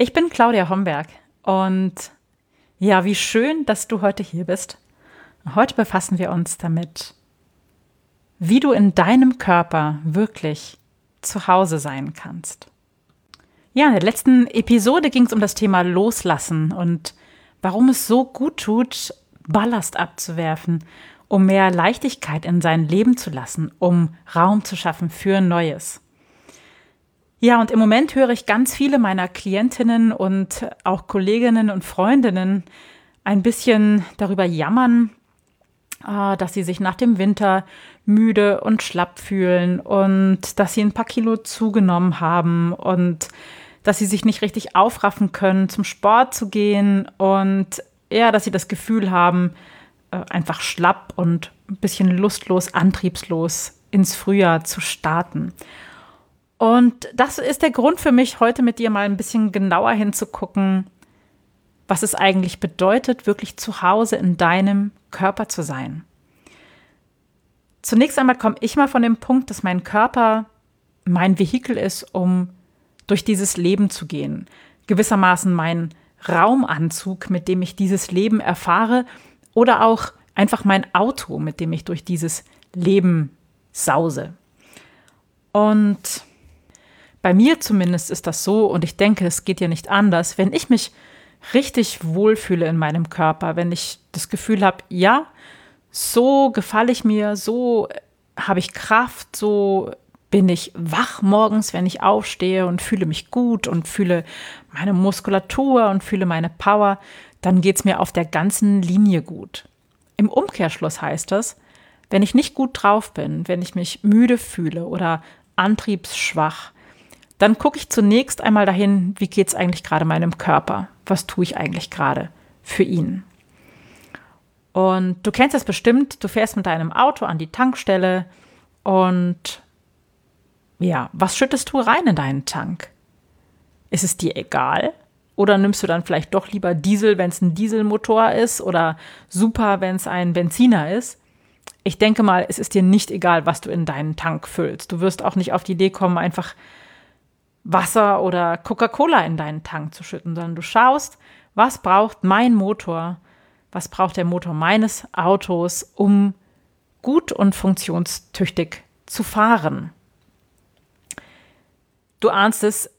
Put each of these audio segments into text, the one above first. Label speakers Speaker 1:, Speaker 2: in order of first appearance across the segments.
Speaker 1: Ich bin Claudia Homberg und ja, wie schön, dass du heute hier bist. Heute befassen wir uns damit, wie du in deinem Körper wirklich zu Hause sein kannst. Ja, in der letzten Episode ging es um das Thema Loslassen und warum es so gut tut, Ballast abzuwerfen, um mehr Leichtigkeit in sein Leben zu lassen, um Raum zu schaffen für Neues. Ja, und im Moment höre ich ganz viele meiner Klientinnen und auch Kolleginnen und Freundinnen ein bisschen darüber jammern, ah, dass sie sich nach dem Winter müde und schlapp fühlen und dass sie ein paar Kilo zugenommen haben und dass sie sich nicht richtig aufraffen können, zum Sport zu gehen und eher, dass sie das Gefühl haben, äh, einfach schlapp und ein bisschen lustlos, antriebslos ins Frühjahr zu starten. Und das ist der Grund für mich, heute mit dir mal ein bisschen genauer hinzugucken, was es eigentlich bedeutet, wirklich zu Hause in deinem Körper zu sein. Zunächst einmal komme ich mal von dem Punkt, dass mein Körper mein Vehikel ist, um durch dieses Leben zu gehen. Gewissermaßen mein Raumanzug, mit dem ich dieses Leben erfahre, oder auch einfach mein Auto, mit dem ich durch dieses Leben sause. Und bei mir zumindest ist das so, und ich denke, es geht ja nicht anders, wenn ich mich richtig wohlfühle in meinem Körper, wenn ich das Gefühl habe, ja, so gefalle ich mir, so habe ich Kraft, so bin ich wach morgens, wenn ich aufstehe und fühle mich gut und fühle meine Muskulatur und fühle meine Power, dann geht es mir auf der ganzen Linie gut. Im Umkehrschluss heißt das, wenn ich nicht gut drauf bin, wenn ich mich müde fühle oder antriebsschwach, dann gucke ich zunächst einmal dahin, wie geht es eigentlich gerade meinem Körper? Was tue ich eigentlich gerade für ihn? Und du kennst das bestimmt, du fährst mit deinem Auto an die Tankstelle und ja, was schüttest du rein in deinen Tank? Ist es dir egal? Oder nimmst du dann vielleicht doch lieber Diesel, wenn es ein Dieselmotor ist oder Super, wenn es ein Benziner ist? Ich denke mal, es ist dir nicht egal, was du in deinen Tank füllst. Du wirst auch nicht auf die Idee kommen, einfach Wasser oder Coca-Cola in deinen Tank zu schütten, sondern du schaust, was braucht mein Motor, was braucht der Motor meines Autos, um gut und funktionstüchtig zu fahren. Du ahnst es,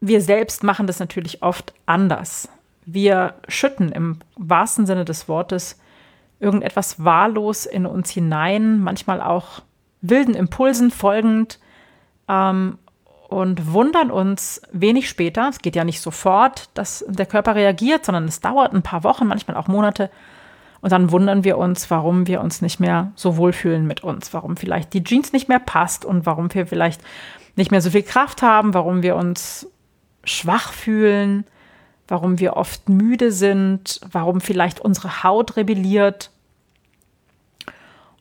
Speaker 1: wir selbst machen das natürlich oft anders. Wir schütten im wahrsten Sinne des Wortes irgendetwas wahllos in uns hinein, manchmal auch wilden Impulsen folgend ähm, und wundern uns wenig später, es geht ja nicht sofort, dass der Körper reagiert, sondern es dauert ein paar Wochen, manchmal auch Monate. Und dann wundern wir uns, warum wir uns nicht mehr so wohlfühlen mit uns, warum vielleicht die Jeans nicht mehr passt und warum wir vielleicht nicht mehr so viel Kraft haben, warum wir uns schwach fühlen, warum wir oft müde sind, warum vielleicht unsere Haut rebelliert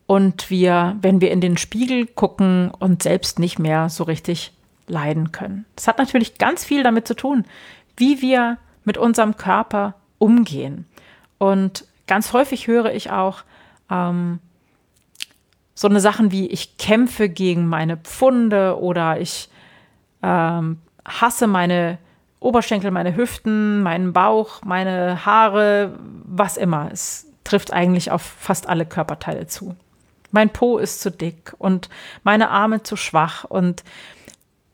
Speaker 1: und wir, wenn wir in den Spiegel gucken, uns selbst nicht mehr so richtig leiden können. Das hat natürlich ganz viel damit zu tun, wie wir mit unserem Körper umgehen. Und ganz häufig höre ich auch, ähm, so eine Sachen wie ich kämpfe gegen meine Pfunde oder ich ähm, hasse meine Oberschenkel, meine Hüften, meinen Bauch, meine Haare, was immer. Es trifft eigentlich auf fast alle Körperteile zu. Mein Po ist zu dick und meine Arme zu schwach und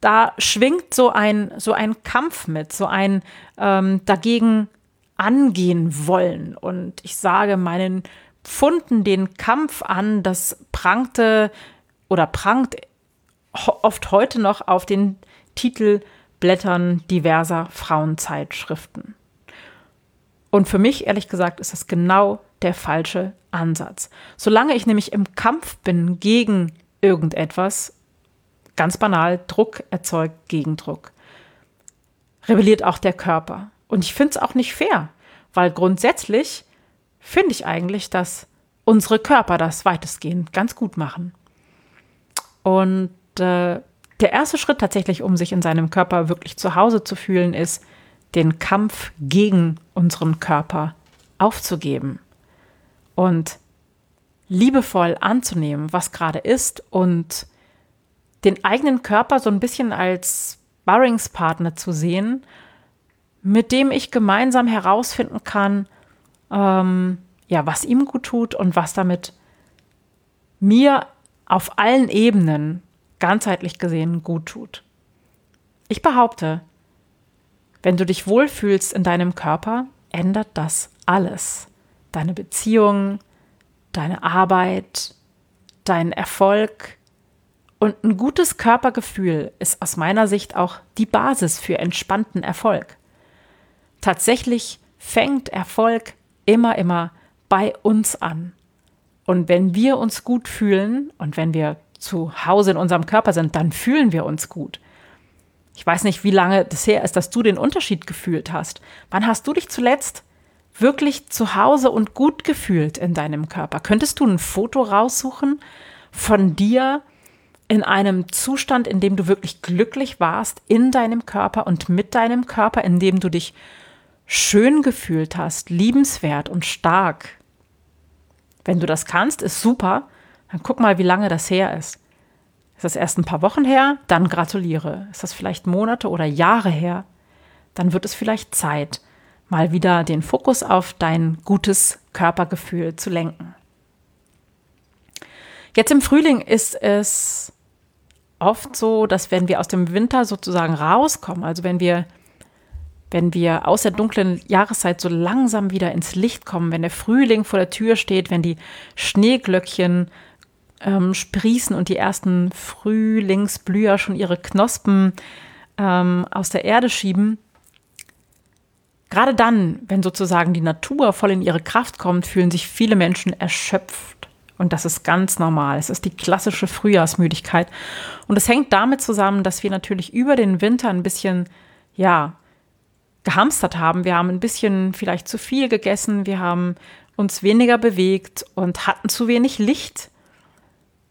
Speaker 1: da schwingt so ein, so ein Kampf mit, so ein ähm, dagegen angehen wollen. Und ich sage meinen Pfunden den Kampf an, das prangte oder prangt oft heute noch auf den Titelblättern diverser Frauenzeitschriften. Und für mich, ehrlich gesagt, ist das genau der falsche Ansatz. Solange ich nämlich im Kampf bin gegen irgendetwas, ganz banal, Druck erzeugt Gegendruck. rebelliert auch der Körper. Und ich finde es auch nicht fair, weil grundsätzlich finde ich eigentlich, dass unsere Körper das weitestgehend ganz gut machen. Und äh, der erste Schritt tatsächlich, um sich in seinem Körper wirklich zu Hause zu fühlen, ist, den Kampf gegen unseren Körper aufzugeben und liebevoll anzunehmen, was gerade ist und den eigenen Körper so ein bisschen als Sparringspartner zu sehen, mit dem ich gemeinsam herausfinden kann, ähm, ja, was ihm gut tut und was damit mir auf allen Ebenen ganzheitlich gesehen gut tut. Ich behaupte, wenn du dich wohlfühlst in deinem Körper, ändert das alles. Deine Beziehung, deine Arbeit, dein Erfolg. Und ein gutes Körpergefühl ist aus meiner Sicht auch die Basis für entspannten Erfolg. Tatsächlich fängt Erfolg immer, immer bei uns an. Und wenn wir uns gut fühlen und wenn wir zu Hause in unserem Körper sind, dann fühlen wir uns gut. Ich weiß nicht, wie lange das her ist, dass du den Unterschied gefühlt hast. Wann hast du dich zuletzt wirklich zu Hause und gut gefühlt in deinem Körper? Könntest du ein Foto raussuchen von dir in einem Zustand, in dem du wirklich glücklich warst in deinem Körper und mit deinem Körper, in dem du dich schön gefühlt hast, liebenswert und stark? Wenn du das kannst, ist super. Dann guck mal, wie lange das her ist. Ist das erst ein paar Wochen her? Dann gratuliere. Ist das vielleicht Monate oder Jahre her? Dann wird es vielleicht Zeit, mal wieder den Fokus auf dein gutes Körpergefühl zu lenken. Jetzt im Frühling ist es oft so, dass wenn wir aus dem Winter sozusagen rauskommen, also wenn wir wenn wir aus der dunklen Jahreszeit so langsam wieder ins Licht kommen, wenn der Frühling vor der Tür steht, wenn die Schneeglöckchen ähm, sprießen und die ersten Frühlingsblüher schon ihre Knospen ähm, aus der Erde schieben. Gerade dann, wenn sozusagen die Natur voll in ihre Kraft kommt, fühlen sich viele Menschen erschöpft. Und das ist ganz normal. Es ist die klassische Frühjahrsmüdigkeit. Und es hängt damit zusammen, dass wir natürlich über den Winter ein bisschen, ja, gehamstert haben. Wir haben ein bisschen vielleicht zu viel gegessen, wir haben uns weniger bewegt und hatten zu wenig Licht,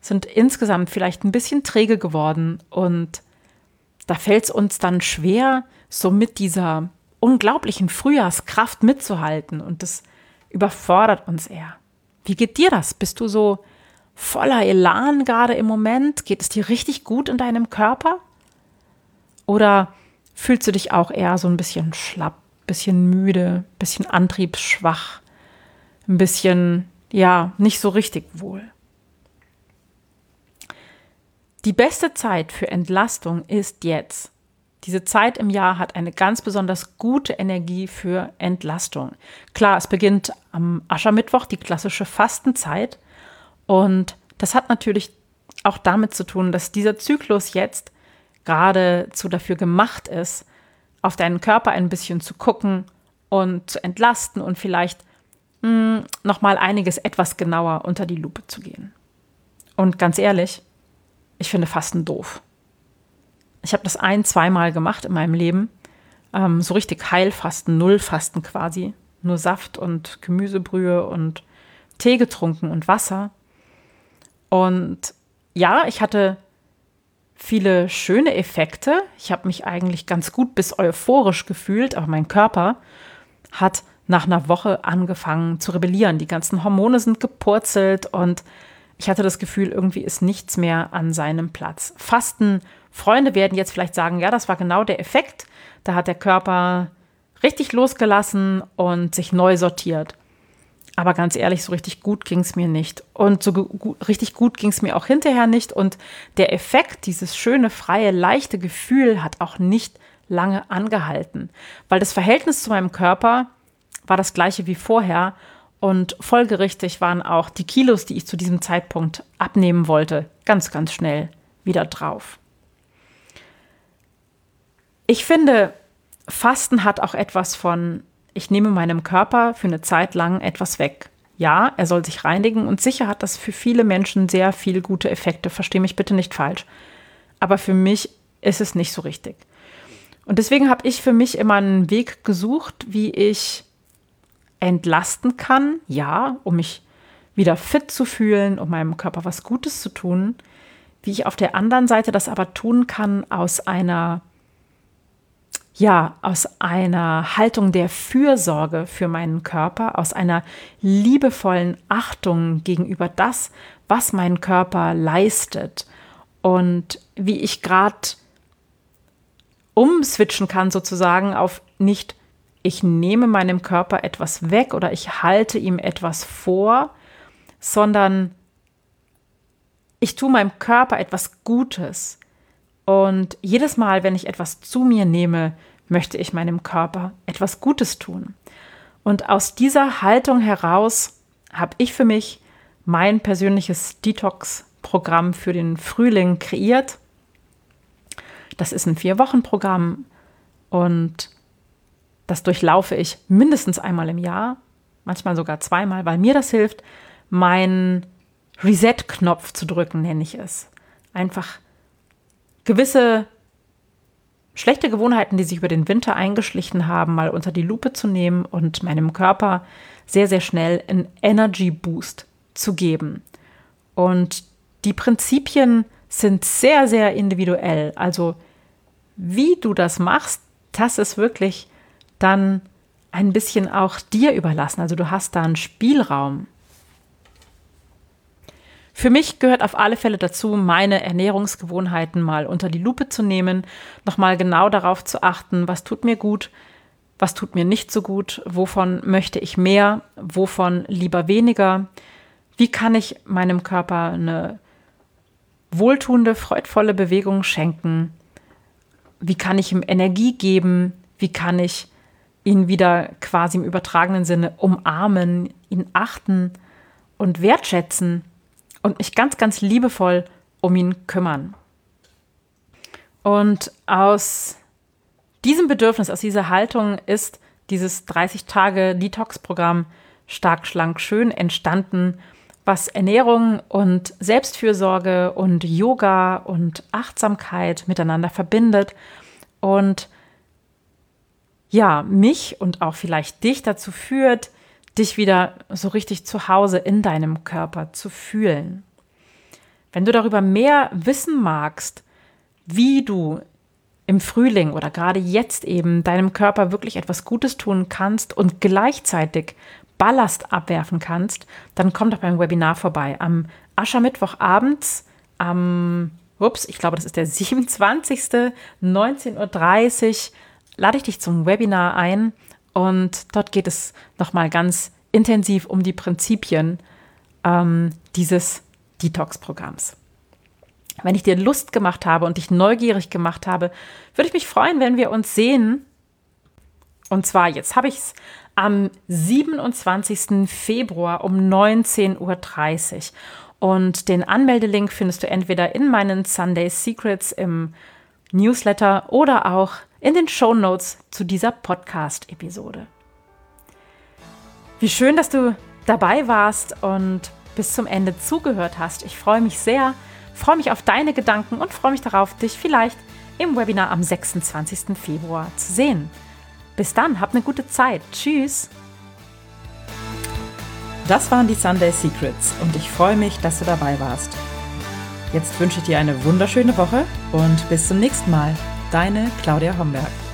Speaker 1: sind insgesamt vielleicht ein bisschen träge geworden und da fällt es uns dann schwer, so mit dieser unglaublichen Frühjahrskraft mitzuhalten und das überfordert uns eher. Wie geht dir das? Bist du so voller Elan gerade im Moment? Geht es dir richtig gut in deinem Körper? Oder fühlst du dich auch eher so ein bisschen schlapp, bisschen müde, bisschen antriebsschwach, ein bisschen, ja, nicht so richtig wohl. Die beste Zeit für Entlastung ist jetzt. Diese Zeit im Jahr hat eine ganz besonders gute Energie für Entlastung. Klar, es beginnt am Aschermittwoch, die klassische Fastenzeit. Und das hat natürlich auch damit zu tun, dass dieser Zyklus jetzt geradezu dafür gemacht ist, auf deinen Körper ein bisschen zu gucken und zu entlasten und vielleicht hm, noch mal einiges etwas genauer unter die Lupe zu gehen. Und ganz ehrlich, ich finde Fasten doof. Ich habe das ein, zweimal gemacht in meinem Leben. Ähm, so richtig Heilfasten, Nullfasten quasi. Nur Saft und Gemüsebrühe und Tee getrunken und Wasser. Und ja, ich hatte viele schöne Effekte. Ich habe mich eigentlich ganz gut bis euphorisch gefühlt, aber mein Körper hat nach einer Woche angefangen zu rebellieren. Die ganzen Hormone sind gepurzelt und ich hatte das Gefühl, irgendwie ist nichts mehr an seinem Platz. Fasten, Freunde werden jetzt vielleicht sagen, ja, das war genau der Effekt. Da hat der Körper richtig losgelassen und sich neu sortiert. Aber ganz ehrlich, so richtig gut ging es mir nicht. Und so gu richtig gut ging es mir auch hinterher nicht. Und der Effekt, dieses schöne, freie, leichte Gefühl hat auch nicht lange angehalten. Weil das Verhältnis zu meinem Körper war das gleiche wie vorher. Und folgerichtig waren auch die Kilos, die ich zu diesem Zeitpunkt abnehmen wollte, ganz, ganz schnell wieder drauf. Ich finde, Fasten hat auch etwas von ich nehme meinem Körper für eine Zeit lang etwas weg. Ja, er soll sich reinigen und sicher hat das für viele Menschen sehr viele gute Effekte. Verstehe mich bitte nicht falsch. Aber für mich ist es nicht so richtig. Und deswegen habe ich für mich immer einen Weg gesucht, wie ich entlasten kann, ja, um mich wieder fit zu fühlen, um meinem Körper was Gutes zu tun, wie ich auf der anderen Seite das aber tun kann aus einer ja, aus einer Haltung der Fürsorge für meinen Körper, aus einer liebevollen Achtung gegenüber das, was mein Körper leistet und wie ich gerade umswitchen kann sozusagen auf nicht, ich nehme meinem Körper etwas weg oder ich halte ihm etwas vor, sondern ich tue meinem Körper etwas Gutes. Und jedes Mal, wenn ich etwas zu mir nehme, möchte ich meinem Körper etwas Gutes tun. Und aus dieser Haltung heraus habe ich für mich mein persönliches Detox-Programm für den Frühling kreiert. Das ist ein Vier-Wochen-Programm und das durchlaufe ich mindestens einmal im Jahr, manchmal sogar zweimal, weil mir das hilft, meinen Reset-Knopf zu drücken, nenne ich es. Einfach gewisse schlechte Gewohnheiten, die sich über den Winter eingeschlichen haben, mal unter die Lupe zu nehmen und meinem Körper sehr, sehr schnell einen Energy Boost zu geben. Und die Prinzipien sind sehr, sehr individuell. Also wie du das machst, das ist wirklich dann ein bisschen auch dir überlassen. Also du hast da einen Spielraum. Für mich gehört auf alle Fälle dazu, meine Ernährungsgewohnheiten mal unter die Lupe zu nehmen, nochmal genau darauf zu achten, was tut mir gut, was tut mir nicht so gut, wovon möchte ich mehr, wovon lieber weniger, wie kann ich meinem Körper eine wohltuende, freudvolle Bewegung schenken, wie kann ich ihm Energie geben, wie kann ich ihn wieder quasi im übertragenen Sinne umarmen, ihn achten und wertschätzen und mich ganz, ganz liebevoll um ihn kümmern. Und aus diesem Bedürfnis, aus dieser Haltung ist dieses 30-Tage-Detox-Programm Stark, Schlank, Schön entstanden, was Ernährung und Selbstfürsorge und Yoga und Achtsamkeit miteinander verbindet und ja, mich und auch vielleicht dich dazu führt, dich wieder so richtig zu Hause in deinem Körper zu fühlen. Wenn du darüber mehr wissen magst, wie du im Frühling oder gerade jetzt eben deinem Körper wirklich etwas Gutes tun kannst und gleichzeitig Ballast abwerfen kannst, dann komm doch beim Webinar vorbei. Am Aschermittwoch abends, am, ups, ich glaube, das ist der 27. 19.30 Uhr, lade ich dich zum Webinar ein und dort geht es nochmal ganz intensiv um die Prinzipien ähm, dieses Detox-Programms. Wenn ich dir Lust gemacht habe und dich neugierig gemacht habe, würde ich mich freuen, wenn wir uns sehen. Und zwar, jetzt habe ich es am 27. Februar um 19.30 Uhr. Und den Anmeldelink findest du entweder in meinen Sunday Secrets im Newsletter oder auch in den Show Notes zu dieser Podcast-Episode. Wie schön, dass du dabei warst und bis zum Ende zugehört hast. Ich freue mich sehr, freue mich auf deine Gedanken und freue mich darauf, dich vielleicht im Webinar am 26. Februar zu sehen. Bis dann, hab eine gute Zeit. Tschüss. Das waren die Sunday Secrets und ich freue mich, dass du dabei warst. Jetzt wünsche ich dir eine wunderschöne Woche und bis zum nächsten Mal. Deine Claudia Homberg.